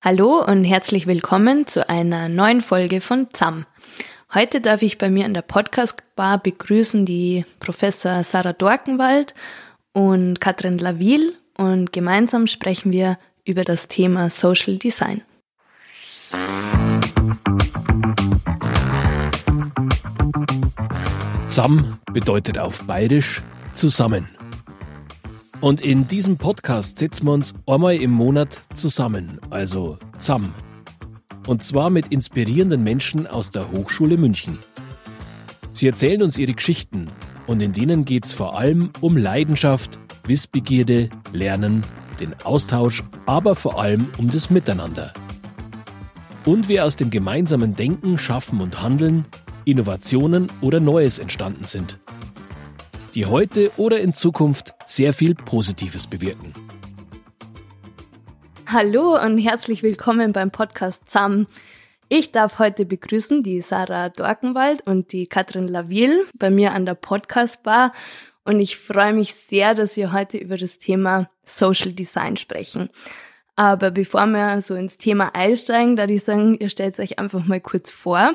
Hallo und herzlich willkommen zu einer neuen Folge von ZAM. Heute darf ich bei mir in der Podcast-Bar begrüßen die Professor Sarah Dorkenwald und Katrin Laville und gemeinsam sprechen wir über das Thema Social Design. ZAM bedeutet auf Bayerisch zusammen. Und in diesem Podcast setzen wir uns einmal im Monat zusammen, also ZAM. Und zwar mit inspirierenden Menschen aus der Hochschule München. Sie erzählen uns ihre Geschichten und in denen geht es vor allem um Leidenschaft, Wissbegierde, Lernen, den Austausch, aber vor allem um das Miteinander. Und wie aus dem gemeinsamen Denken, Schaffen und Handeln Innovationen oder Neues entstanden sind die heute oder in Zukunft sehr viel Positives bewirken. Hallo und herzlich willkommen beim Podcast ZAM. Ich darf heute begrüßen die Sarah Dorkenwald und die Katrin Laville bei mir an der Podcast Bar und ich freue mich sehr, dass wir heute über das Thema Social Design sprechen. Aber bevor wir so ins Thema einsteigen, da ich sagen, ihr stellt euch einfach mal kurz vor.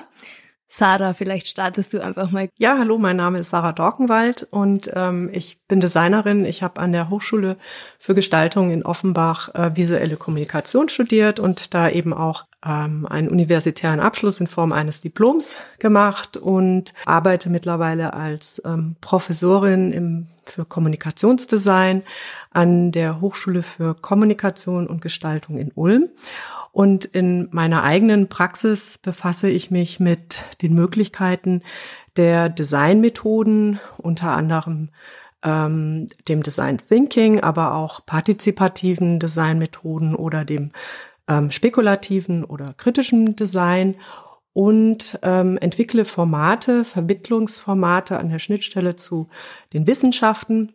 Sarah, vielleicht startest du einfach mal. Ja, hallo, mein Name ist Sarah Dorkenwald und ähm, ich bin Designerin. Ich habe an der Hochschule für Gestaltung in Offenbach äh, visuelle Kommunikation studiert und da eben auch ähm, einen universitären Abschluss in Form eines Diploms gemacht und arbeite mittlerweile als ähm, Professorin im, für Kommunikationsdesign an der Hochschule für Kommunikation und Gestaltung in Ulm. Und in meiner eigenen Praxis befasse ich mich mit den Möglichkeiten der Designmethoden, unter anderem ähm, dem Design Thinking, aber auch partizipativen Designmethoden oder dem ähm, spekulativen oder kritischen Design. Und ähm, entwickle Formate, Vermittlungsformate an der Schnittstelle zu den Wissenschaften,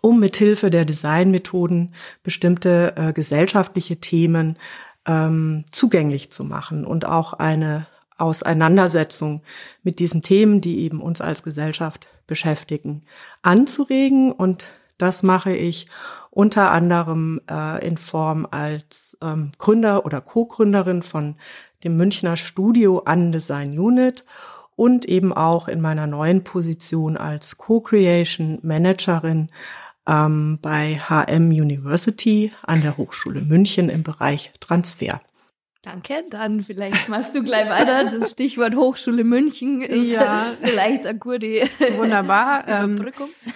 um mithilfe der Designmethoden bestimmte äh, gesellschaftliche Themen ähm, zugänglich zu machen und auch eine Auseinandersetzung mit diesen Themen, die eben uns als Gesellschaft beschäftigen, anzuregen. Und das mache ich unter anderem äh, in Form als ähm, Gründer oder Co-Gründerin von dem Münchner Studio Undesign Unit und eben auch in meiner neuen Position als Co-Creation Managerin ähm, bei HM University an der Hochschule München im Bereich Transfer. Danke, dann vielleicht machst du gleich weiter. Das Stichwort Hochschule München ist ja. vielleicht eine gute Wunderbar. Ähm,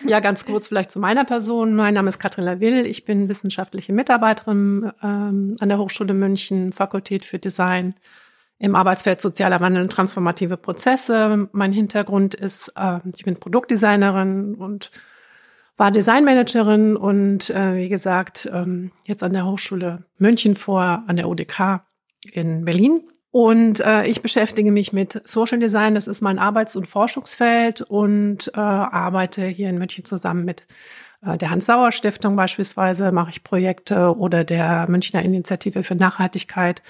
ja, ganz kurz vielleicht zu meiner Person. Mein Name ist Katrin Laville. Ich bin wissenschaftliche Mitarbeiterin ähm, an der Hochschule München, Fakultät für Design im Arbeitsfeld sozialer Wandel und transformative Prozesse. Mein Hintergrund ist, äh, ich bin Produktdesignerin und war Designmanagerin und äh, wie gesagt, ähm, jetzt an der Hochschule München vor, an der UDK in Berlin. Und äh, ich beschäftige mich mit Social Design, das ist mein Arbeits- und Forschungsfeld und äh, arbeite hier in München zusammen mit äh, der Hans-Sauer-Stiftung beispielsweise, mache ich Projekte oder der Münchner Initiative für Nachhaltigkeit.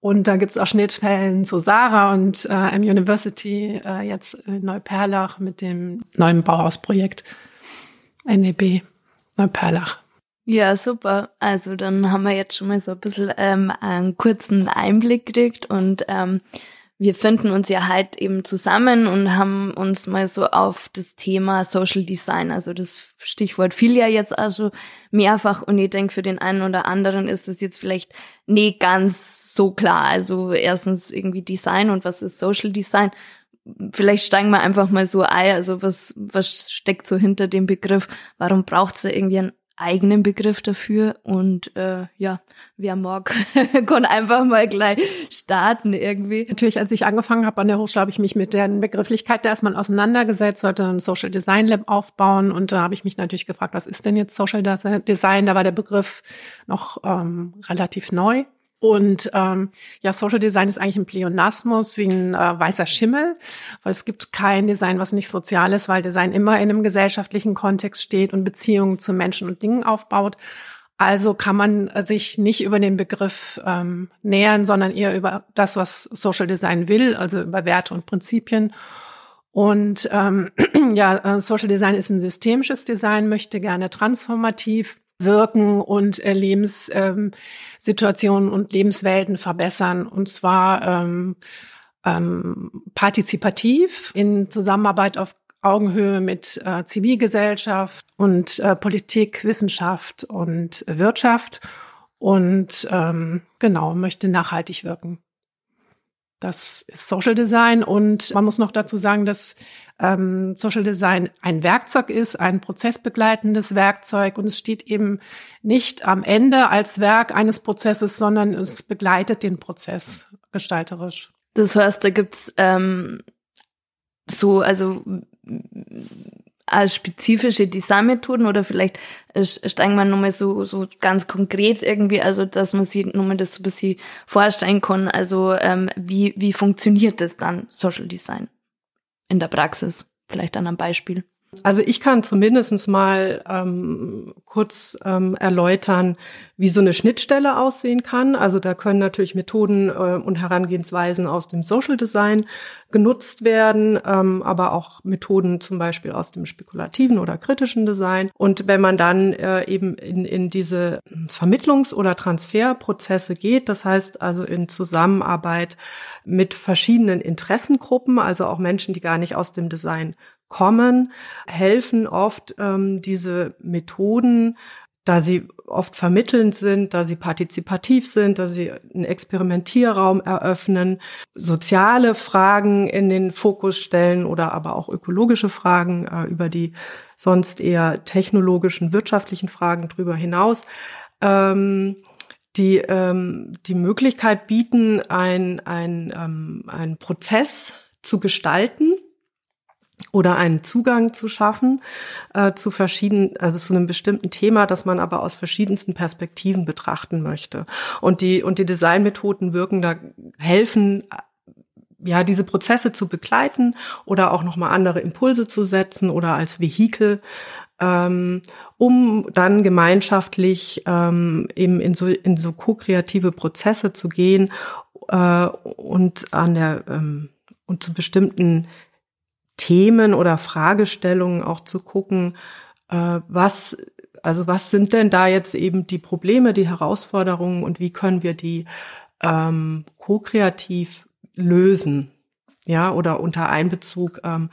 Und da gibt's auch Schnittstellen zu Sarah und äh, M University, äh, jetzt in Neuperlach mit dem neuen Bauhausprojekt NEB Neuperlach. Ja, super. Also dann haben wir jetzt schon mal so ein bisschen ähm, einen kurzen Einblick gekriegt und ähm, wir finden uns ja halt eben zusammen und haben uns mal so auf das Thema Social Design, also das Stichwort fiel ja jetzt also mehrfach und ich denke, für den einen oder anderen ist das jetzt vielleicht nicht ganz so klar. Also erstens irgendwie Design und was ist Social Design vielleicht steigen wir einfach mal so ein. Also was, was steckt so hinter dem Begriff? Warum braucht es da irgendwie einen eigenen Begriff dafür? Und äh, ja, wer mag, kann einfach mal gleich starten irgendwie. Natürlich, als ich angefangen habe an der Hochschule, habe ich mich mit der Begrifflichkeit da erstmal auseinandergesetzt, sollte ein Social Design Lab aufbauen. Und da habe ich mich natürlich gefragt, was ist denn jetzt Social Design? Da war der Begriff noch ähm, relativ neu. Und ähm, ja, Social Design ist eigentlich ein Pleonasmus wie ein äh, weißer Schimmel, weil es gibt kein Design, was nicht sozial ist, weil Design immer in einem gesellschaftlichen Kontext steht und Beziehungen zu Menschen und Dingen aufbaut. Also kann man sich nicht über den Begriff ähm, nähern, sondern eher über das, was Social Design will, also über Werte und Prinzipien. Und ähm, ja, äh, Social Design ist ein systemisches Design, möchte gerne transformativ wirken und äh, Lebenssituationen ähm, und Lebenswelten verbessern. Und zwar ähm, ähm, partizipativ in Zusammenarbeit auf Augenhöhe mit äh, Zivilgesellschaft und äh, Politik, Wissenschaft und Wirtschaft und ähm, genau möchte nachhaltig wirken. Das ist Social Design und man muss noch dazu sagen, dass ähm, Social Design ein Werkzeug ist, ein prozessbegleitendes Werkzeug und es steht eben nicht am Ende als Werk eines Prozesses, sondern es begleitet den Prozess gestalterisch. Das heißt, da gibt's ähm, so, also als spezifische Designmethoden oder vielleicht steigen wir nochmal so, so ganz konkret irgendwie, also dass man sich nochmal das so ein bisschen vorstellen kann, also ähm, wie, wie funktioniert das dann, Social Design in der Praxis? Vielleicht an einem Beispiel. Also ich kann zumindest mal ähm, kurz ähm, erläutern, wie so eine Schnittstelle aussehen kann. Also da können natürlich Methoden äh, und Herangehensweisen aus dem Social Design genutzt werden, ähm, aber auch Methoden zum Beispiel aus dem spekulativen oder kritischen Design. Und wenn man dann äh, eben in, in diese Vermittlungs- oder Transferprozesse geht, das heißt also in Zusammenarbeit mit verschiedenen Interessengruppen, also auch Menschen, die gar nicht aus dem Design kommen, helfen oft ähm, diese Methoden, da sie oft vermittelnd sind, da sie partizipativ sind, da sie einen Experimentierraum eröffnen, soziale Fragen in den Fokus stellen oder aber auch ökologische Fragen äh, über die sonst eher technologischen, wirtschaftlichen Fragen drüber hinaus. Ähm, die ähm, die Möglichkeit bieten, ein, ein, ähm, ein Prozess zu gestalten, oder einen Zugang zu schaffen äh, zu verschiedenen, also zu einem bestimmten Thema, das man aber aus verschiedensten Perspektiven betrachten möchte. Und die und die Designmethoden wirken da helfen ja diese Prozesse zu begleiten oder auch noch mal andere Impulse zu setzen oder als Vehikel ähm, um dann gemeinschaftlich ähm, eben in so in so ko-kreative Prozesse zu gehen äh, und an der ähm, und zu bestimmten Themen oder Fragestellungen auch zu gucken, äh, was, also was sind denn da jetzt eben die Probleme, die Herausforderungen und wie können wir die ähm, ko-kreativ lösen? Ja, oder unter Einbezug ähm,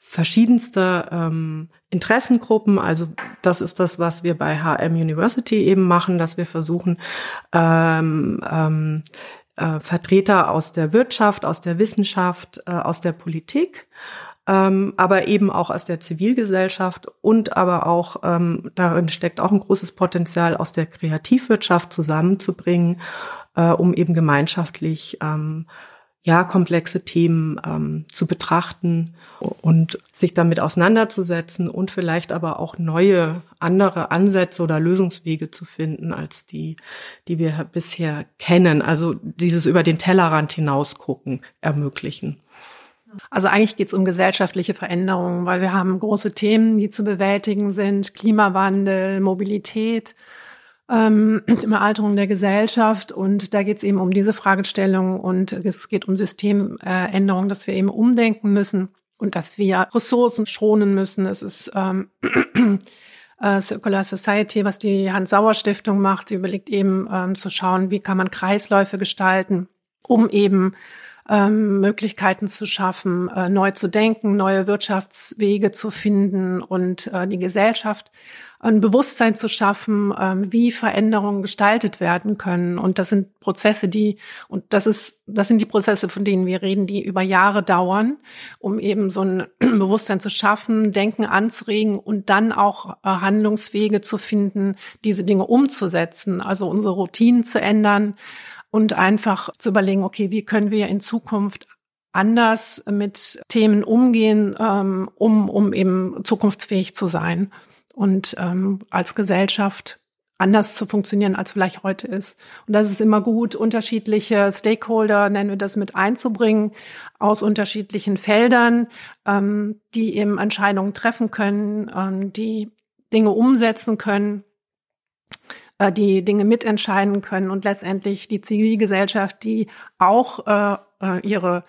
verschiedenster ähm, Interessengruppen. Also das ist das, was wir bei HM University eben machen, dass wir versuchen, ähm, ähm, äh, Vertreter aus der Wirtschaft, aus der Wissenschaft, äh, aus der Politik ähm, aber eben auch aus der Zivilgesellschaft und aber auch ähm, darin steckt auch ein großes Potenzial aus der Kreativwirtschaft zusammenzubringen, äh, um eben gemeinschaftlich ähm, ja komplexe Themen ähm, zu betrachten und sich damit auseinanderzusetzen und vielleicht aber auch neue andere Ansätze oder Lösungswege zu finden als die, die wir bisher kennen. Also dieses über den Tellerrand hinaus gucken ermöglichen. Also eigentlich geht es um gesellschaftliche Veränderungen, weil wir haben große Themen, die zu bewältigen sind, Klimawandel, Mobilität, ähm, Alterung der Gesellschaft und da geht es eben um diese Fragestellung und es geht um Systemänderungen, dass wir eben umdenken müssen und dass wir Ressourcen schonen müssen. Es ist ähm, äh, Circular Society, was die Hans-Sauer-Stiftung macht. Sie überlegt eben ähm, zu schauen, wie kann man Kreisläufe gestalten, um eben ähm, Möglichkeiten zu schaffen, äh, neu zu denken, neue Wirtschaftswege zu finden und äh, die Gesellschaft ein Bewusstsein zu schaffen, ähm, wie Veränderungen gestaltet werden können. Und das sind Prozesse, die, und das ist, das sind die Prozesse, von denen wir reden, die über Jahre dauern, um eben so ein Bewusstsein zu schaffen, Denken anzuregen und dann auch äh, Handlungswege zu finden, diese Dinge umzusetzen, also unsere Routinen zu ändern, und einfach zu überlegen, okay, wie können wir in Zukunft anders mit Themen umgehen, ähm, um, um eben zukunftsfähig zu sein und ähm, als Gesellschaft anders zu funktionieren, als vielleicht heute ist. Und das ist immer gut, unterschiedliche Stakeholder, nennen wir das, mit einzubringen aus unterschiedlichen Feldern, ähm, die eben Entscheidungen treffen können, ähm, die Dinge umsetzen können äh, die Dinge mitentscheiden können und letztendlich die Zivilgesellschaft, die auch äh, äh ihre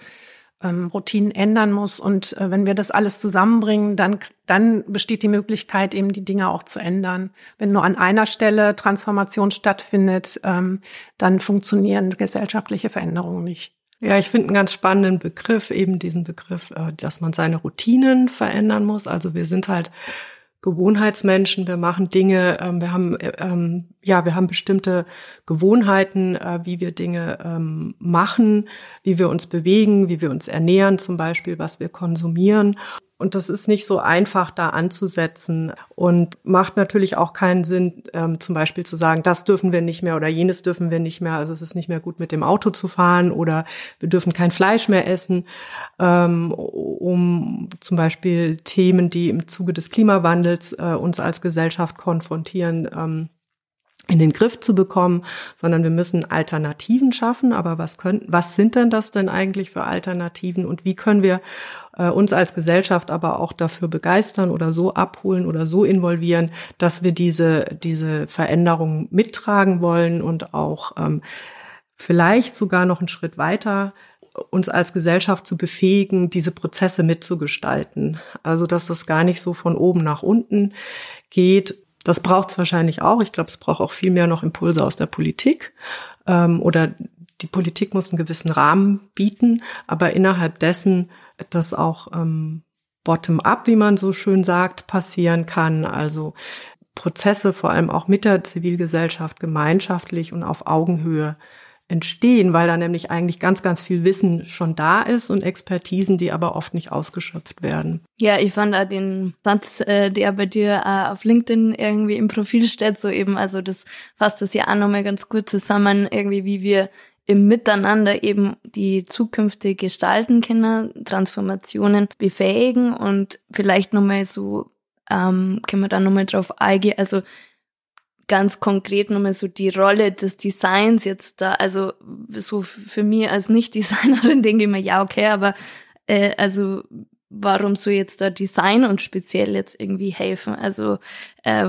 ähm, Routinen ändern muss. Und äh, wenn wir das alles zusammenbringen, dann, dann besteht die Möglichkeit, eben die Dinge auch zu ändern. Wenn nur an einer Stelle Transformation stattfindet, ähm, dann funktionieren gesellschaftliche Veränderungen nicht. Ja, ich finde einen ganz spannenden Begriff, eben diesen Begriff, äh, dass man seine Routinen verändern muss. Also wir sind halt Gewohnheitsmenschen, wir machen Dinge, ähm, wir haben äh, ähm, ja, wir haben bestimmte Gewohnheiten, äh, wie wir Dinge ähm, machen, wie wir uns bewegen, wie wir uns ernähren, zum Beispiel, was wir konsumieren. Und das ist nicht so einfach, da anzusetzen und macht natürlich auch keinen Sinn, ähm, zum Beispiel zu sagen, das dürfen wir nicht mehr oder jenes dürfen wir nicht mehr. Also es ist nicht mehr gut, mit dem Auto zu fahren oder wir dürfen kein Fleisch mehr essen, ähm, um zum Beispiel Themen, die im Zuge des Klimawandels äh, uns als Gesellschaft konfrontieren, ähm, in den Griff zu bekommen, sondern wir müssen Alternativen schaffen. Aber was können, was sind denn das denn eigentlich für Alternativen und wie können wir äh, uns als Gesellschaft aber auch dafür begeistern oder so abholen oder so involvieren, dass wir diese, diese Veränderungen mittragen wollen und auch ähm, vielleicht sogar noch einen Schritt weiter uns als Gesellschaft zu befähigen, diese Prozesse mitzugestalten. Also, dass das gar nicht so von oben nach unten geht, das braucht es wahrscheinlich auch. Ich glaube, es braucht auch viel mehr noch Impulse aus der Politik. Ähm, oder die Politik muss einen gewissen Rahmen bieten, aber innerhalb dessen, dass auch ähm, bottom-up, wie man so schön sagt, passieren kann. Also Prozesse vor allem auch mit der Zivilgesellschaft gemeinschaftlich und auf Augenhöhe entstehen, weil da nämlich eigentlich ganz, ganz viel Wissen schon da ist und Expertisen, die aber oft nicht ausgeschöpft werden. Ja, ich fand da den Satz, äh, der bei dir äh, auf LinkedIn irgendwie im Profil steht, so eben, also das fasst das ja auch nochmal ganz gut zusammen, irgendwie wie wir im Miteinander eben die zukünftig gestalten können, Transformationen befähigen und vielleicht nochmal so, ähm, können wir da nochmal drauf eingehen, also ganz konkret nochmal so die Rolle des Designs jetzt da, also so für mich als Nicht-Designerin denke ich mir, ja, okay, aber äh, also warum so jetzt da Design und speziell jetzt irgendwie helfen? Also äh,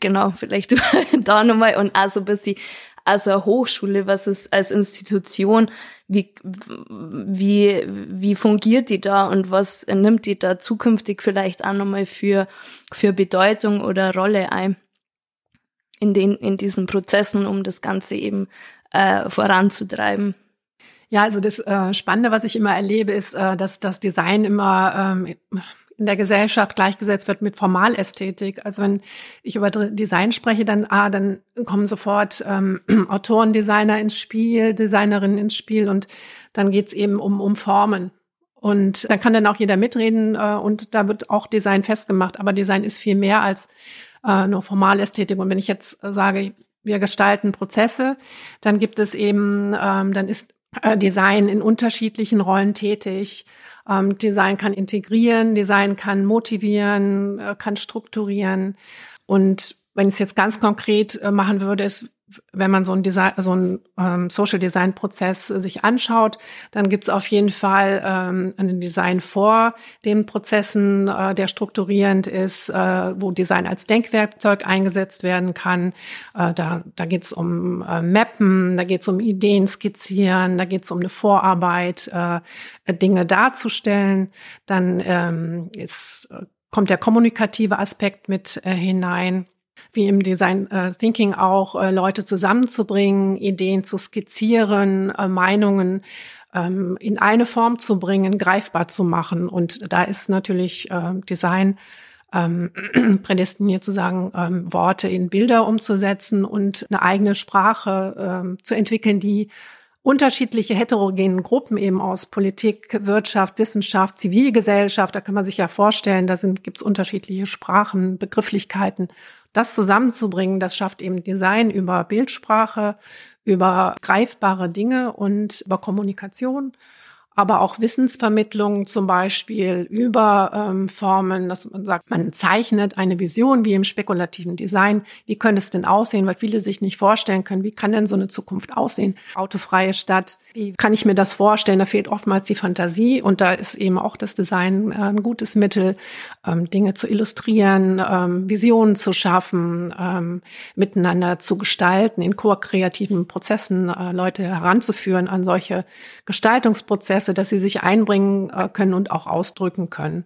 genau, vielleicht da nochmal und auch so ein bisschen also eine Hochschule, was ist als Institution, wie, wie, wie fungiert die da und was nimmt die da zukünftig vielleicht auch nochmal für, für Bedeutung oder Rolle ein? In, den, in diesen Prozessen, um das Ganze eben äh, voranzutreiben. Ja, also das äh, Spannende, was ich immer erlebe, ist, äh, dass das Design immer ähm, in der Gesellschaft gleichgesetzt wird mit Formalästhetik. Also wenn ich über Design spreche, dann ah, dann kommen sofort ähm, Autoren, Designer ins Spiel, Designerinnen ins Spiel und dann geht's eben um, um Formen. Und da kann dann auch jeder mitreden äh, und da wird auch Design festgemacht. Aber Design ist viel mehr als äh, nur Formalästhetik. Und wenn ich jetzt sage, wir gestalten Prozesse, dann gibt es eben, ähm, dann ist äh, Design in unterschiedlichen Rollen tätig. Ähm, Design kann integrieren, Design kann motivieren, äh, kann strukturieren. Und wenn ich es jetzt ganz konkret äh, machen würde, ist, wenn man so ein Design, so ein ähm, Social Design Prozess sich anschaut, dann gibt es auf jeden Fall ähm, einen Design vor den Prozessen, äh, der strukturierend ist, äh, wo Design als Denkwerkzeug eingesetzt werden kann. Äh, da da geht es um äh, Mappen, da geht es um Ideen skizzieren, da geht es um eine Vorarbeit, äh, Dinge darzustellen. Dann ähm, ist, kommt der kommunikative Aspekt mit äh, hinein wie im Design äh, Thinking auch, äh, Leute zusammenzubringen, Ideen zu skizzieren, äh, Meinungen ähm, in eine Form zu bringen, greifbar zu machen. Und da ist natürlich äh, Design ähm, prädestiniert zu sagen, ähm, Worte in Bilder umzusetzen und eine eigene Sprache ähm, zu entwickeln, die unterschiedliche heterogenen Gruppen eben aus Politik, Wirtschaft, Wissenschaft, Zivilgesellschaft, da kann man sich ja vorstellen, da gibt es unterschiedliche Sprachen, Begrifflichkeiten das zusammenzubringen, das schafft eben Design über Bildsprache, über greifbare Dinge und über Kommunikation aber auch Wissensvermittlung zum Beispiel über ähm, Formen, dass man sagt, man zeichnet eine Vision wie im spekulativen Design. Wie könnte es denn aussehen, weil viele sich nicht vorstellen können, wie kann denn so eine Zukunft aussehen? Autofreie Stadt, wie kann ich mir das vorstellen? Da fehlt oftmals die Fantasie und da ist eben auch das Design äh, ein gutes Mittel, ähm, Dinge zu illustrieren, ähm, Visionen zu schaffen, ähm, miteinander zu gestalten, in ko-kreativen Prozessen äh, Leute heranzuführen an solche Gestaltungsprozesse Prozesse, dass sie sich einbringen äh, können und auch ausdrücken können.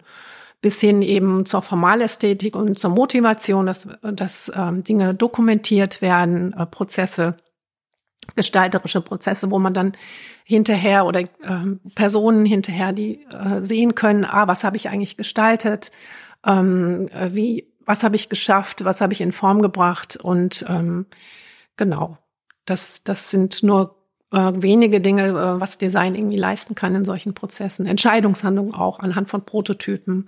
Bis hin eben zur Formalästhetik und zur Motivation, dass, dass ähm, Dinge dokumentiert werden, äh, Prozesse, gestalterische Prozesse, wo man dann hinterher oder ähm, Personen hinterher, die äh, sehen können, ah, was habe ich eigentlich gestaltet, ähm, äh, wie, was habe ich geschafft, was habe ich in Form gebracht? Und ähm, genau, das, das sind nur äh, wenige Dinge, äh, was Design irgendwie leisten kann in solchen Prozessen. Entscheidungshandlungen auch anhand von Prototypen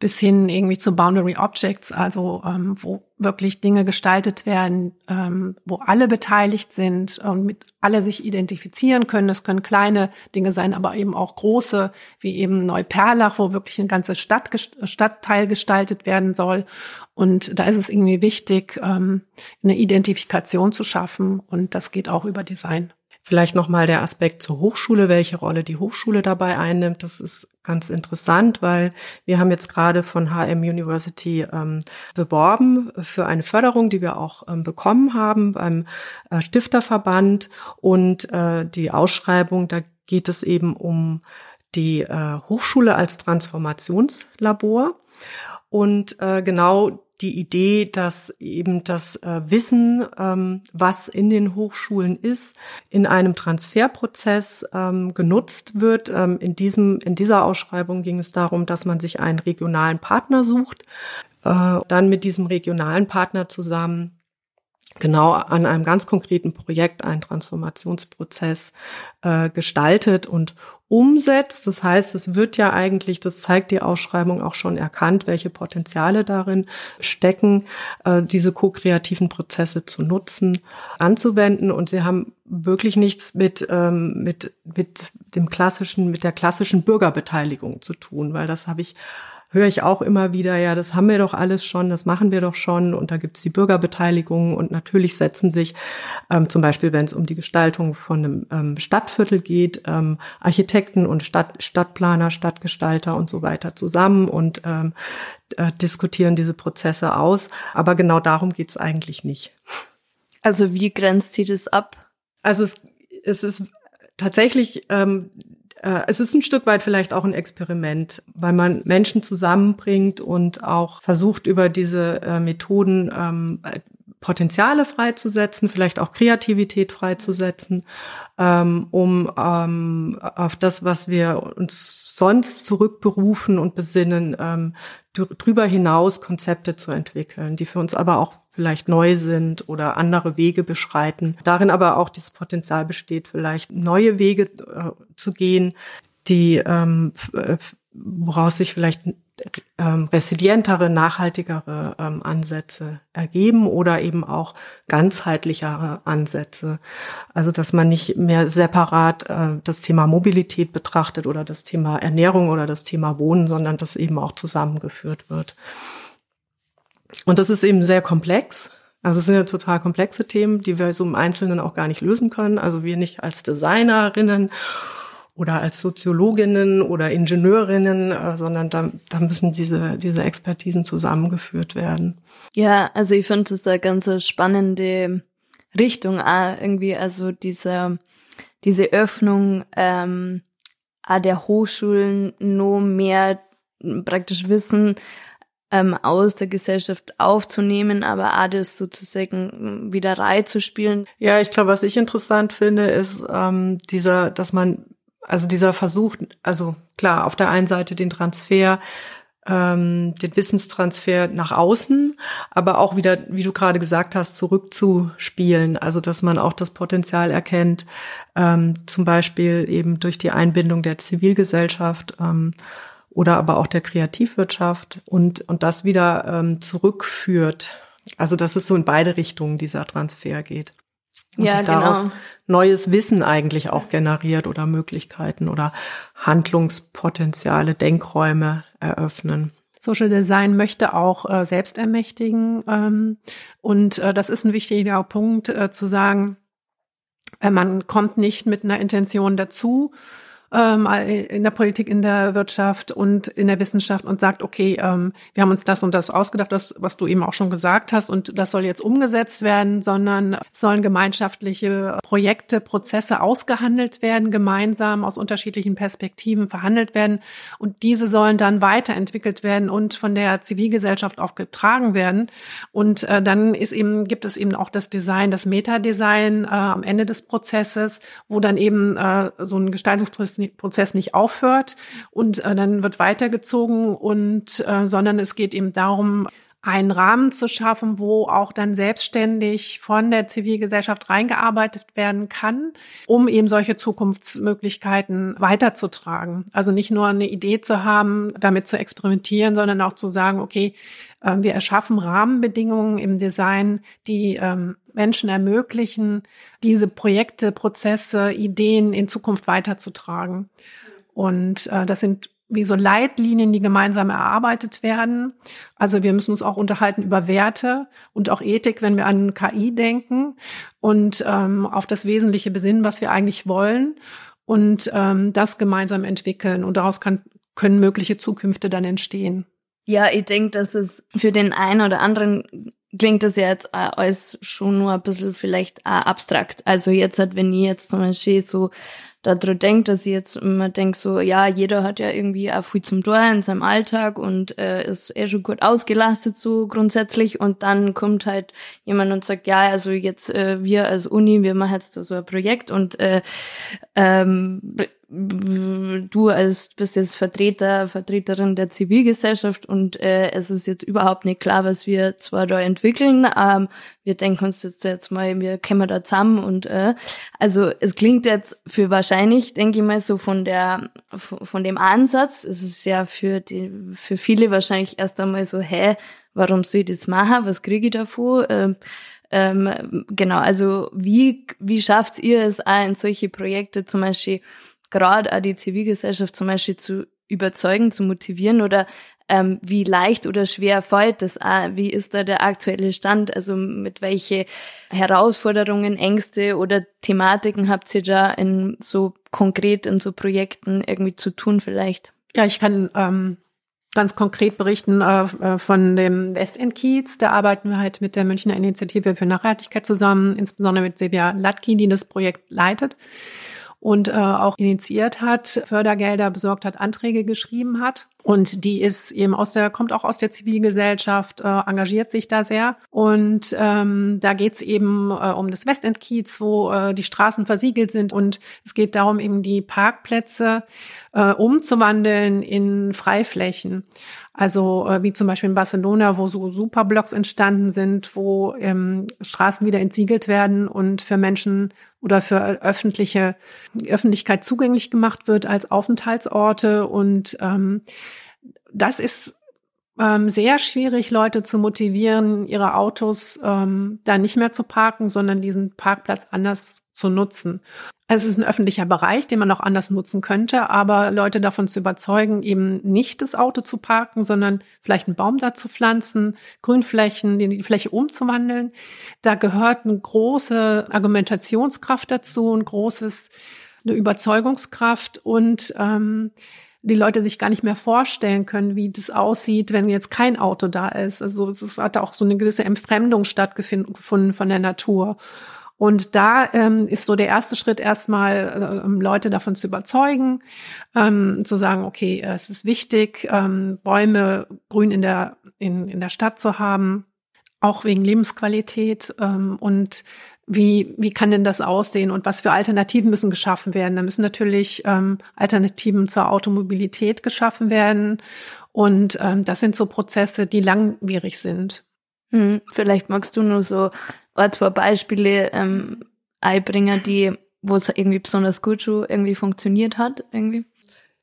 bis hin irgendwie zu Boundary Objects, also ähm, wo wirklich Dinge gestaltet werden, ähm, wo alle beteiligt sind und mit alle sich identifizieren können. Das können kleine Dinge sein, aber eben auch große, wie eben Neuperlach, wo wirklich eine ganze Stadt, Stadtteil gestaltet werden soll. Und da ist es irgendwie wichtig, ähm, eine Identifikation zu schaffen. Und das geht auch über Design. Vielleicht nochmal der Aspekt zur Hochschule, welche Rolle die Hochschule dabei einnimmt. Das ist ganz interessant, weil wir haben jetzt gerade von HM University ähm, beworben für eine Förderung, die wir auch ähm, bekommen haben beim äh, Stifterverband. Und äh, die Ausschreibung, da geht es eben um die äh, Hochschule als Transformationslabor. Und äh, genau die Idee, dass eben das äh, Wissen, ähm, was in den Hochschulen ist, in einem Transferprozess ähm, genutzt wird. Ähm, in diesem, in dieser Ausschreibung ging es darum, dass man sich einen regionalen Partner sucht, äh, dann mit diesem regionalen Partner zusammen genau an einem ganz konkreten Projekt einen Transformationsprozess äh, gestaltet und umsetzt. Das heißt, es wird ja eigentlich, das zeigt die Ausschreibung auch schon erkannt, welche Potenziale darin stecken, äh, diese ko-kreativen Prozesse zu nutzen, anzuwenden. Und sie haben wirklich nichts mit, ähm, mit, mit dem klassischen, mit der klassischen Bürgerbeteiligung zu tun, weil das habe ich höre ich auch immer wieder, ja, das haben wir doch alles schon, das machen wir doch schon und da gibt es die Bürgerbeteiligung und natürlich setzen sich ähm, zum Beispiel, wenn es um die Gestaltung von einem ähm, Stadtviertel geht, ähm, Architekten und Stadt, Stadtplaner, Stadtgestalter und so weiter zusammen und ähm, äh, diskutieren diese Prozesse aus. Aber genau darum geht es eigentlich nicht. Also wie grenzt sie das ab? Also es, es ist tatsächlich ähm, äh, es ist ein Stück weit vielleicht auch ein Experiment, weil man Menschen zusammenbringt und auch versucht, über diese äh, Methoden ähm, Potenziale freizusetzen, vielleicht auch Kreativität freizusetzen, ähm, um ähm, auf das, was wir uns sonst zurückberufen und besinnen, drüber hinaus Konzepte zu entwickeln, die für uns aber auch vielleicht neu sind oder andere Wege beschreiten. Darin aber auch das Potenzial besteht, vielleicht neue Wege äh, zu gehen, die ähm, woraus sich vielleicht ähm, resilientere, nachhaltigere ähm, Ansätze ergeben oder eben auch ganzheitlichere Ansätze. Also dass man nicht mehr separat äh, das Thema Mobilität betrachtet oder das Thema Ernährung oder das Thema Wohnen, sondern das eben auch zusammengeführt wird. Und das ist eben sehr komplex. Also es sind ja total komplexe Themen, die wir so im Einzelnen auch gar nicht lösen können. Also wir nicht als Designerinnen oder als Soziologinnen oder Ingenieurinnen, äh, sondern da, da müssen diese, diese Expertisen zusammengeführt werden. Ja, also ich finde das eine ganz spannende Richtung auch irgendwie, also diese, diese Öffnung ähm, der Hochschulen nur mehr praktisch Wissen ähm, aus der Gesellschaft aufzunehmen, aber auch das sozusagen wieder reinzuspielen. Ja, ich glaube, was ich interessant finde, ist ähm, dieser, dass man, also dieser Versuch, also klar, auf der einen Seite den Transfer ähm, den Wissenstransfer nach außen, aber auch wieder, wie du gerade gesagt hast, zurückzuspielen. Also dass man auch das Potenzial erkennt, ähm, zum Beispiel eben durch die Einbindung der Zivilgesellschaft ähm, oder aber auch der Kreativwirtschaft und, und das wieder ähm, zurückführt. Also dass es so in beide Richtungen dieser Transfer geht. Und ja, sich daraus genau. neues Wissen eigentlich auch generiert oder Möglichkeiten oder Handlungspotenziale, Denkräume eröffnen. Social Design möchte auch äh, selbst ermächtigen. Ähm, und äh, das ist ein wichtiger Punkt, äh, zu sagen, äh, man kommt nicht mit einer Intention dazu, ähm, in der Politik, in der Wirtschaft und in der Wissenschaft und sagt, okay, ähm, wir haben uns das und das ausgedacht, das, was du eben auch schon gesagt hast, und das soll jetzt umgesetzt werden, sondern sollen gemeinschaftliche Projekte, Prozesse ausgehandelt werden, gemeinsam aus unterschiedlichen Perspektiven verhandelt werden und diese sollen dann weiterentwickelt werden und von der Zivilgesellschaft auch getragen werden. Und äh, dann ist eben, gibt es eben auch das Design, das Metadesign äh, am Ende des Prozesses, wo dann eben äh, so ein Gestaltungsprozess nicht aufhört und äh, dann wird weitergezogen und äh, sondern es geht eben darum, einen Rahmen zu schaffen, wo auch dann selbstständig von der Zivilgesellschaft reingearbeitet werden kann, um eben solche Zukunftsmöglichkeiten weiterzutragen. Also nicht nur eine Idee zu haben, damit zu experimentieren, sondern auch zu sagen, okay, wir erschaffen Rahmenbedingungen im Design, die ähm, Menschen ermöglichen, diese Projekte, Prozesse, Ideen in Zukunft weiterzutragen. Und äh, das sind wie so Leitlinien, die gemeinsam erarbeitet werden. Also wir müssen uns auch unterhalten über Werte und auch Ethik, wenn wir an KI denken und ähm, auf das Wesentliche besinnen, was wir eigentlich wollen und ähm, das gemeinsam entwickeln. Und daraus kann, können mögliche Zukünfte dann entstehen. Ja, ich denke, dass es für den einen oder anderen klingt das ja jetzt alles schon nur ein bisschen vielleicht auch abstrakt. Also jetzt halt, wenn ich jetzt zum Beispiel so daran denke, dass ich jetzt immer denke, so, ja, jeder hat ja irgendwie auch viel zum Tor in seinem Alltag und äh, ist eh schon gut ausgelastet so grundsätzlich und dann kommt halt jemand und sagt, ja, also jetzt äh, wir als Uni, wir machen jetzt so ein Projekt und äh, ähm, du als bist jetzt Vertreter, Vertreterin der Zivilgesellschaft und äh, es ist jetzt überhaupt nicht klar, was wir zwar da entwickeln. Ähm, wir denken uns jetzt jetzt mal, wir kämen da zusammen und äh, also es klingt jetzt für wahrscheinlich, denke ich mal, so von der von dem Ansatz, es ist ja für die für viele wahrscheinlich erst einmal so, hä, warum soll ich das machen? Was kriege ich davor? Ähm, ähm, genau, also wie, wie schafft ihr es auch in solche Projekte zum Beispiel gerade auch die Zivilgesellschaft zum Beispiel zu überzeugen, zu motivieren oder ähm, wie leicht oder schwer fällt das auch? Wie ist da der aktuelle Stand? Also mit welche Herausforderungen, Ängste oder Thematiken habt ihr da in so konkret in so Projekten irgendwie zu tun vielleicht? Ja, ich kann ähm, ganz konkret berichten äh, äh von dem Westend-Kiez. Da arbeiten wir halt mit der Münchner Initiative für Nachhaltigkeit zusammen, insbesondere mit Silvia Latki, die das Projekt leitet und äh, auch initiiert hat, Fördergelder besorgt hat, Anträge geschrieben hat. Und die ist eben aus der, kommt auch aus der Zivilgesellschaft, äh, engagiert sich da sehr. Und ähm, da geht's eben äh, um das Westend-Kiez, wo äh, die Straßen versiegelt sind. Und es geht darum, eben die Parkplätze äh, umzuwandeln in Freiflächen. Also äh, wie zum Beispiel in Barcelona, wo so Superblocks entstanden sind, wo ähm, Straßen wieder entsiegelt werden und für Menschen oder für öffentliche Öffentlichkeit zugänglich gemacht wird als Aufenthaltsorte. Und ähm, das ist ähm, sehr schwierig, Leute zu motivieren, ihre Autos ähm, da nicht mehr zu parken, sondern diesen Parkplatz anders zu nutzen. Es ist ein öffentlicher Bereich, den man auch anders nutzen könnte, aber Leute davon zu überzeugen, eben nicht das Auto zu parken, sondern vielleicht einen Baum da zu pflanzen, Grünflächen, die Fläche umzuwandeln. Da gehört eine große Argumentationskraft dazu, ein großes, eine Überzeugungskraft und ähm, die Leute sich gar nicht mehr vorstellen können, wie das aussieht, wenn jetzt kein Auto da ist. Also es hat auch so eine gewisse Entfremdung stattgefunden von der Natur. Und da ähm, ist so der erste Schritt erstmal, ähm, Leute davon zu überzeugen, ähm, zu sagen, okay, es ist wichtig, ähm, Bäume grün in der, in, in der Stadt zu haben, auch wegen Lebensqualität ähm, und wie, wie kann denn das aussehen und was für Alternativen müssen geschaffen werden? Da müssen natürlich ähm, Alternativen zur Automobilität geschaffen werden. Und ähm, das sind so Prozesse, die langwierig sind. Hm, vielleicht magst du nur so ein, zwei Beispiele ähm, einbringen, die, wo es irgendwie besonders gut schon irgendwie funktioniert hat, irgendwie.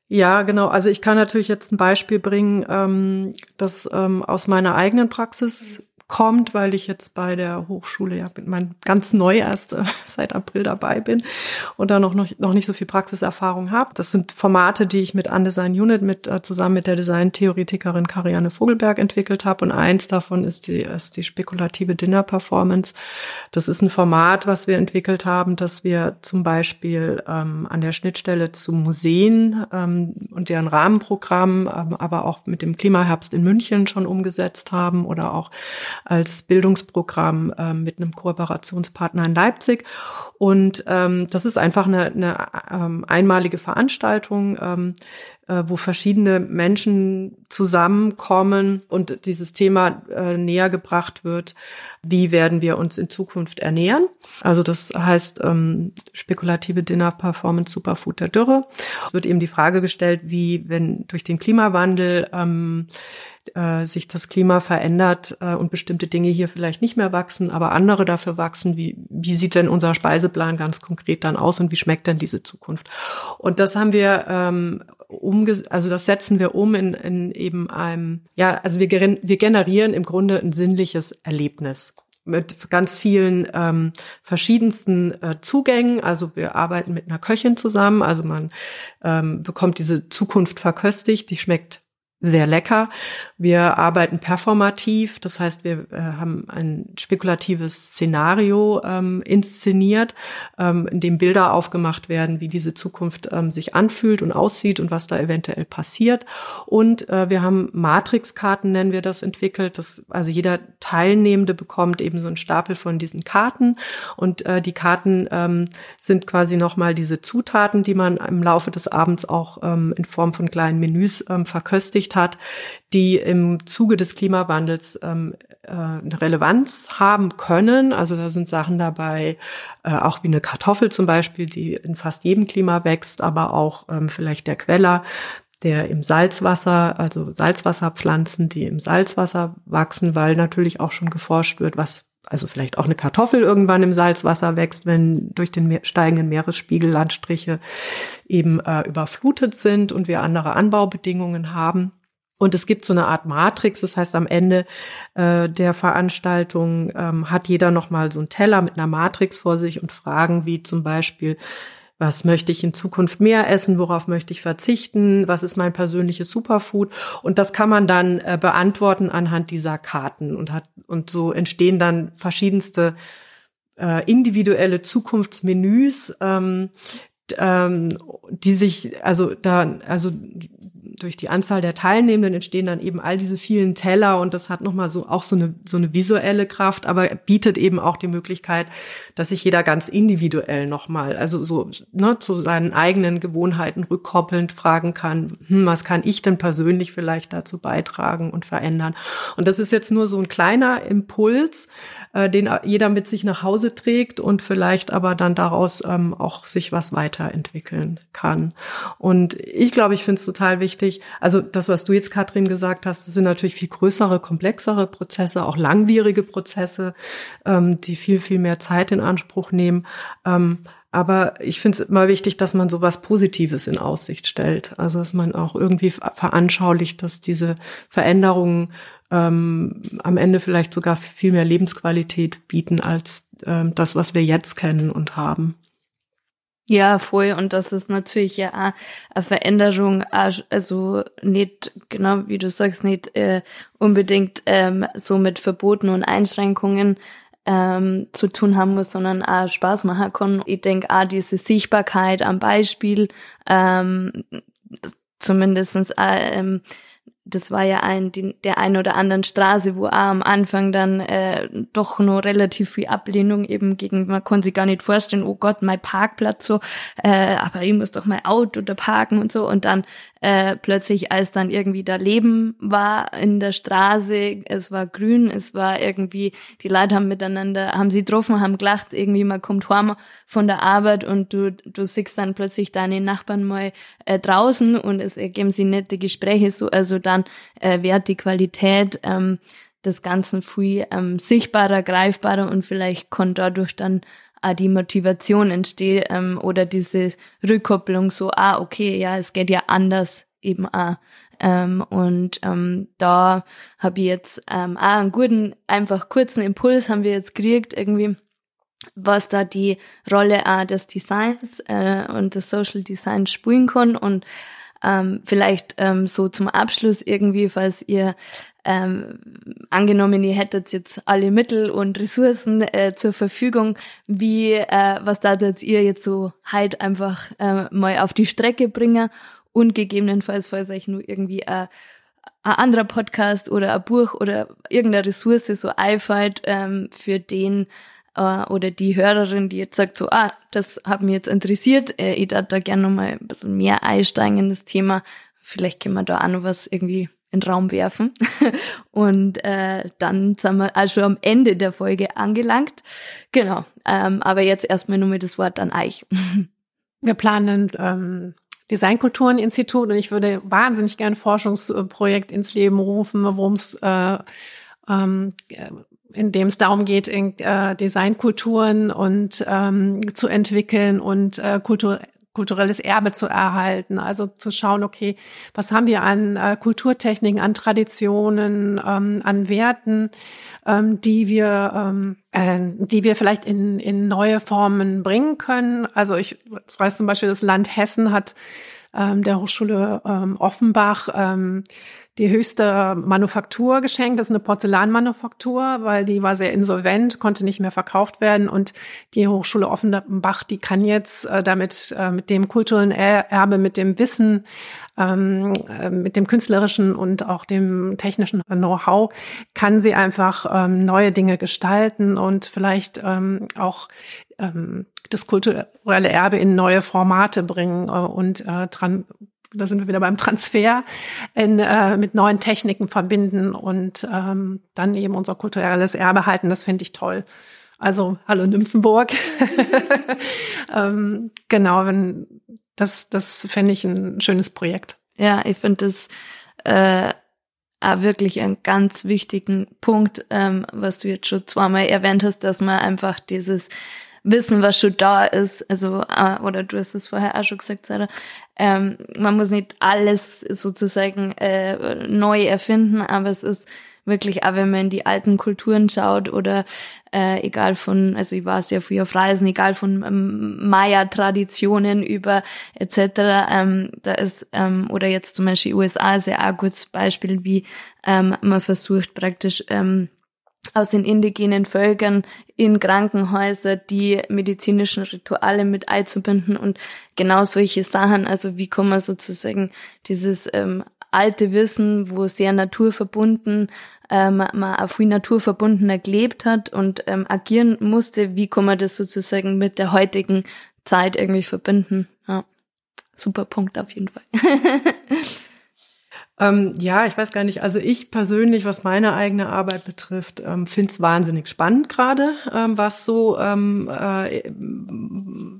Ja, genau. Also ich kann natürlich jetzt ein Beispiel bringen, ähm, das ähm, aus meiner eigenen Praxis kommt, weil ich jetzt bei der Hochschule ja mein ganz neu erst äh, seit April dabei bin und da noch, noch, noch nicht so viel Praxiserfahrung habe. Das sind Formate, die ich mit Undesign Unit mit äh, zusammen mit der Designtheoretikerin Karianne Vogelberg entwickelt habe und eins davon ist die ist die spekulative Dinner Performance. Das ist ein Format, was wir entwickelt haben, dass wir zum Beispiel ähm, an der Schnittstelle zu Museen ähm, und deren Rahmenprogramm, ähm, aber auch mit dem Klimaherbst in München schon umgesetzt haben oder auch als Bildungsprogramm äh, mit einem Kooperationspartner in Leipzig. Und ähm, das ist einfach eine, eine ähm, einmalige Veranstaltung, ähm, äh, wo verschiedene Menschen zusammenkommen und dieses Thema äh, näher gebracht wird. Wie werden wir uns in Zukunft ernähren? Also das heißt ähm, spekulative Dinner Performance Superfood der Dürre. Es wird eben die Frage gestellt, wie wenn durch den Klimawandel ähm, äh, sich das Klima verändert äh, und bestimmte Dinge hier vielleicht nicht mehr wachsen, aber andere dafür wachsen. Wie, wie sieht denn unser Speiseplan ganz konkret dann aus und wie schmeckt denn diese Zukunft? Und das haben wir ähm, umge also das setzen wir um in, in eben einem, ja, also wir, wir generieren im Grunde ein sinnliches Erlebnis mit ganz vielen ähm, verschiedensten äh, Zugängen. Also wir arbeiten mit einer Köchin zusammen. Also man ähm, bekommt diese Zukunft verköstigt. Die schmeckt sehr lecker. Wir arbeiten performativ, das heißt, wir äh, haben ein spekulatives Szenario ähm, inszeniert, ähm, in dem Bilder aufgemacht werden, wie diese Zukunft ähm, sich anfühlt und aussieht und was da eventuell passiert. Und äh, wir haben Matrixkarten, nennen wir das, entwickelt. Das, also jeder Teilnehmende bekommt eben so einen Stapel von diesen Karten und äh, die Karten ähm, sind quasi nochmal diese Zutaten, die man im Laufe des Abends auch ähm, in Form von kleinen Menüs ähm, verköstigt erlebt hat, die im Zuge des Klimawandels ähm, äh, eine Relevanz haben können. Also da sind Sachen dabei, äh, auch wie eine Kartoffel zum Beispiel, die in fast jedem Klima wächst, aber auch ähm, vielleicht der Queller, der im Salzwasser, also Salzwasserpflanzen, die im Salzwasser wachsen, weil natürlich auch schon geforscht wird, was also vielleicht auch eine Kartoffel irgendwann im Salzwasser wächst, wenn durch den steigenden Meeresspiegel Landstriche eben äh, überflutet sind und wir andere Anbaubedingungen haben. Und es gibt so eine Art Matrix, das heißt, am Ende äh, der Veranstaltung ähm, hat jeder nochmal so einen Teller mit einer Matrix vor sich und Fragen wie zum Beispiel, was möchte ich in Zukunft mehr essen, worauf möchte ich verzichten, was ist mein persönliches Superfood. Und das kann man dann äh, beantworten anhand dieser Karten und hat, und so entstehen dann verschiedenste äh, individuelle Zukunftsmenüs, ähm, ähm, die sich, also da, also durch die Anzahl der Teilnehmenden entstehen dann eben all diese vielen Teller und das hat nochmal so auch so eine, so eine visuelle Kraft, aber bietet eben auch die Möglichkeit, dass sich jeder ganz individuell nochmal, also so ne, zu seinen eigenen Gewohnheiten rückkoppelnd fragen kann, hm, was kann ich denn persönlich vielleicht dazu beitragen und verändern? Und das ist jetzt nur so ein kleiner Impuls, äh, den jeder mit sich nach Hause trägt und vielleicht aber dann daraus ähm, auch sich was weiterentwickeln kann. Und ich glaube, ich finde es total wichtig. Also das, was du jetzt, Katrin, gesagt hast, sind natürlich viel größere, komplexere Prozesse, auch langwierige Prozesse, ähm, die viel, viel mehr Zeit in Anspruch nehmen. Ähm, aber ich finde es immer wichtig, dass man sowas Positives in Aussicht stellt. Also dass man auch irgendwie veranschaulicht, dass diese Veränderungen ähm, am Ende vielleicht sogar viel mehr Lebensqualität bieten als ähm, das, was wir jetzt kennen und haben. Ja, voll. Und das ist natürlich ja auch eine Veränderung, also nicht, genau wie du sagst, nicht äh, unbedingt ähm, so mit Verboten und Einschränkungen ähm, zu tun haben muss, sondern auch Spaß machen kann. Ich denke auch diese Sichtbarkeit am Beispiel, ähm, zumindestens äh, ähm, das war ja ein, die, der ein oder anderen Straße, wo auch am Anfang dann äh, doch noch relativ viel Ablehnung eben gegen, man konnte sich gar nicht vorstellen, oh Gott, mein Parkplatz so, äh, aber ich muss doch mein Auto da parken und so. Und dann äh, plötzlich, als dann irgendwie da Leben war in der Straße, es war grün, es war irgendwie, die Leute haben miteinander, haben sie getroffen, haben gelacht, irgendwie man kommt heim von der Arbeit und du, du siehst dann plötzlich deine Nachbarn mal äh, draußen und es ergeben sich nette Gespräche so, also dann äh, wird die Qualität ähm, des Ganzen viel ähm, sichtbarer, greifbarer und vielleicht kann dadurch dann auch die Motivation entsteht ähm, oder diese Rückkopplung so, ah, okay, ja, es geht ja anders eben auch. Ähm, und ähm, da habe ich jetzt ähm, auch einen guten, einfach kurzen Impuls haben wir jetzt gekriegt, irgendwie, was da die Rolle auch des Designs äh, und des Social Designs spielen kann. Und ähm, vielleicht ähm, so zum Abschluss irgendwie, falls ihr ähm, angenommen, ihr hättet jetzt alle Mittel und Ressourcen äh, zur Verfügung, wie, äh, was datet ihr jetzt so halt einfach äh, mal auf die Strecke bringen und gegebenenfalls, falls euch nur irgendwie ein, ein anderer Podcast oder ein Buch oder irgendeine Ressource so einfällt, ähm, für den äh, oder die Hörerin, die jetzt sagt so, ah, das hat mich jetzt interessiert, äh, ich darf da gerne nochmal ein bisschen mehr einsteigen in das Thema, vielleicht können wir da auch noch was irgendwie in den Raum werfen. Und äh, dann sind wir also am Ende der Folge angelangt. Genau. Ähm, aber jetzt erstmal nur mit das Wort an euch. Wir planen ähm, Designkultureninstitut und ich würde wahnsinnig gerne ein Forschungsprojekt ins Leben rufen, worum es äh, ähm, in dem es darum geht, in, äh, Designkulturen und ähm, zu entwickeln und äh, Kultur, kulturelles Erbe zu erhalten. Also zu schauen, okay, was haben wir an äh, Kulturtechniken, an Traditionen, ähm, an Werten, ähm, die wir, ähm, äh, die wir vielleicht in, in neue Formen bringen können. Also ich, ich weiß zum Beispiel, das Land Hessen hat ähm, der Hochschule ähm, Offenbach ähm, die höchste Manufaktur geschenkt. Das ist eine Porzellanmanufaktur, weil die war sehr insolvent, konnte nicht mehr verkauft werden. Und die Hochschule Offenbach, die kann jetzt äh, damit, äh, mit dem kulturellen Erbe, mit dem Wissen, ähm, äh, mit dem künstlerischen und auch dem technischen Know-how, kann sie einfach ähm, neue Dinge gestalten und vielleicht ähm, auch ähm, das kulturelle Erbe in neue Formate bringen äh, und äh, dran da sind wir wieder beim Transfer, in, äh, mit neuen Techniken verbinden und ähm, dann eben unser kulturelles Erbe halten. Das finde ich toll. Also hallo Nymphenburg. ähm, genau, wenn das, das fände ich ein schönes Projekt. Ja, ich finde das äh, auch wirklich einen ganz wichtigen Punkt, ähm, was du jetzt schon zweimal erwähnt hast, dass man einfach dieses Wissen, was schon da ist, also, äh, oder du hast es vorher auch schon gesagt, Sarah, ähm, man muss nicht alles sozusagen äh, neu erfinden, aber es ist wirklich auch, wenn man in die alten Kulturen schaut oder äh, egal von, also ich war sehr früh auf Reisen, egal von ähm, Maya-Traditionen über etc., ähm, da ist, ähm, oder jetzt zum Beispiel USA ist ja auch ein gutes Beispiel, wie ähm, man versucht praktisch ähm, aus den indigenen Völkern in Krankenhäuser die medizinischen Rituale mit einzubinden und genau solche Sachen. Also wie kann man sozusagen dieses ähm, alte Wissen, wo sehr naturverbunden, ähm, man auch viel naturverbundener gelebt hat und ähm, agieren musste, wie kann man das sozusagen mit der heutigen Zeit irgendwie verbinden? Ja, super Punkt auf jeden Fall. Ähm, ja, ich weiß gar nicht. Also ich persönlich, was meine eigene Arbeit betrifft, ähm, finde es wahnsinnig spannend gerade, ähm, was so ähm, äh,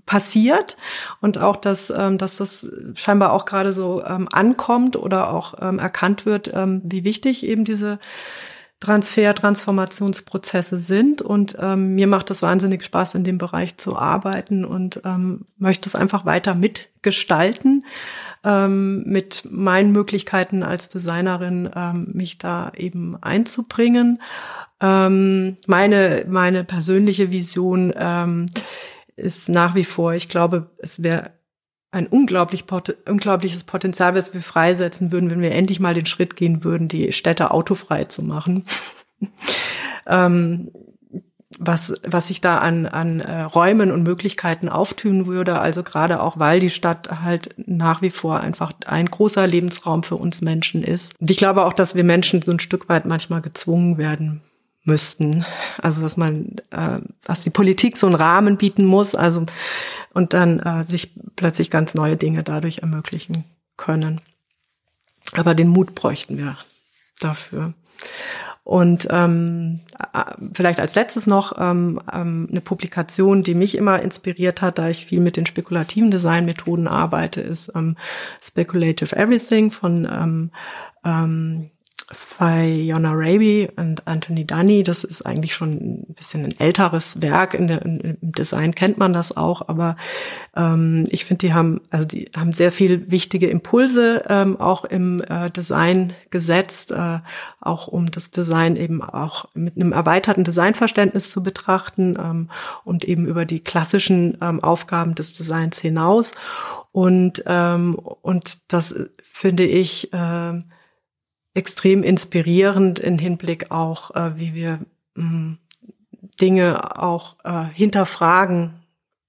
passiert und auch, dass, ähm, dass das scheinbar auch gerade so ähm, ankommt oder auch ähm, erkannt wird, wie wichtig eben diese Transfer, Transformationsprozesse sind. Und ähm, mir macht es wahnsinnig Spaß, in dem Bereich zu arbeiten und ähm, möchte es einfach weiter mitgestalten ähm, mit meinen Möglichkeiten als Designerin ähm, mich da eben einzubringen. Ähm, meine, meine persönliche Vision ähm, ist nach wie vor, ich glaube, es wäre ein unglaublich, unglaubliches Potenzial, was wir freisetzen würden, wenn wir endlich mal den Schritt gehen würden, die Städte autofrei zu machen. ähm, was, was sich da an, an äh, Räumen und Möglichkeiten auftun würde. Also gerade auch, weil die Stadt halt nach wie vor einfach ein großer Lebensraum für uns Menschen ist. Und ich glaube auch, dass wir Menschen so ein Stück weit manchmal gezwungen werden müssten. Also dass man, äh, dass die Politik so einen Rahmen bieten muss, also und dann äh, sich plötzlich ganz neue Dinge dadurch ermöglichen können. Aber den Mut bräuchten wir dafür. Und ähm, vielleicht als letztes noch ähm, ähm, eine Publikation, die mich immer inspiriert hat, da ich viel mit den spekulativen Designmethoden arbeite, ist ähm, Speculative Everything von ähm, ähm, Fiona Raby und Anthony Dunny. Das ist eigentlich schon ein bisschen ein älteres Werk. In der, Im Design kennt man das auch, aber ähm, ich finde, die haben also die haben sehr viel wichtige Impulse ähm, auch im äh, Design gesetzt, äh, auch um das Design eben auch mit einem erweiterten Designverständnis zu betrachten ähm, und eben über die klassischen ähm, Aufgaben des Designs hinaus. Und ähm, und das finde ich äh, extrem inspirierend in Hinblick auch, äh, wie wir mh, hm, Dinge auch äh, hinterfragen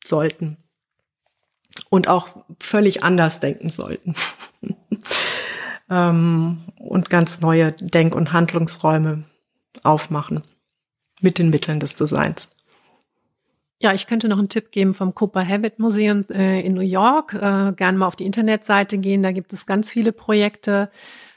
sollten und auch völlig anders denken sollten ähm, und ganz neue Denk- und Handlungsräume aufmachen mit den Mitteln des Designs. Ja, ich könnte noch einen Tipp geben vom Cooper Habitt Museum äh, in New York. Äh, gerne mal auf die Internetseite gehen, da gibt es ganz viele Projekte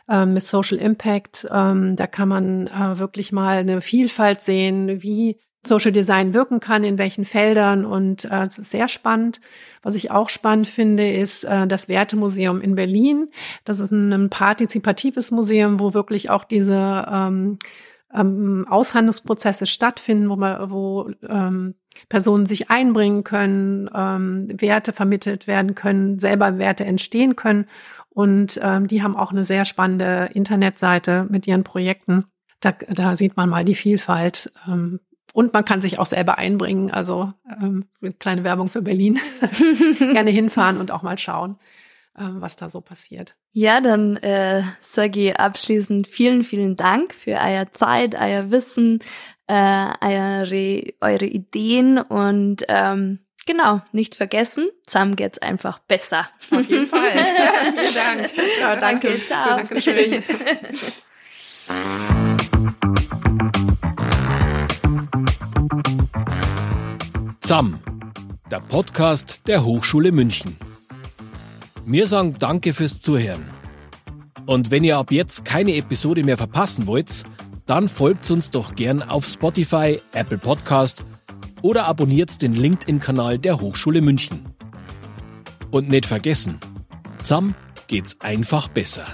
ähm, mit Social Impact. Ähm, da kann man äh, wirklich mal eine Vielfalt sehen, wie Social Design wirken kann, in welchen Feldern. Und äh, es ist sehr spannend. Was ich auch spannend finde, ist äh, das Wertemuseum in Berlin. Das ist ein, ein partizipatives Museum, wo wirklich auch diese ähm, ähm, Aushandlungsprozesse stattfinden, wo man, wo ähm, Personen sich einbringen können, ähm, Werte vermittelt werden können, selber Werte entstehen können. Und ähm, die haben auch eine sehr spannende Internetseite mit ihren Projekten. Da, da sieht man mal die Vielfalt. Ähm, und man kann sich auch selber einbringen. Also ähm, kleine Werbung für Berlin. Gerne hinfahren und auch mal schauen, was da so passiert. Ja, dann äh, sage ich abschließend vielen, vielen Dank für euer Zeit, euer Wissen, äh, eure, eure Ideen und ähm, Genau, nicht vergessen, zusammen geht's einfach besser. Auf jeden Fall. Ja, vielen Dank. Ja, danke. Okay, ciao. Gespräch. ZAM, der Podcast der Hochschule München. Wir sagen Danke fürs Zuhören. Und wenn ihr ab jetzt keine Episode mehr verpassen wollt, dann folgt uns doch gern auf Spotify, Apple Podcast oder abonniert den LinkedIn-Kanal der Hochschule München. Und nicht vergessen, zusammen geht's einfach besser.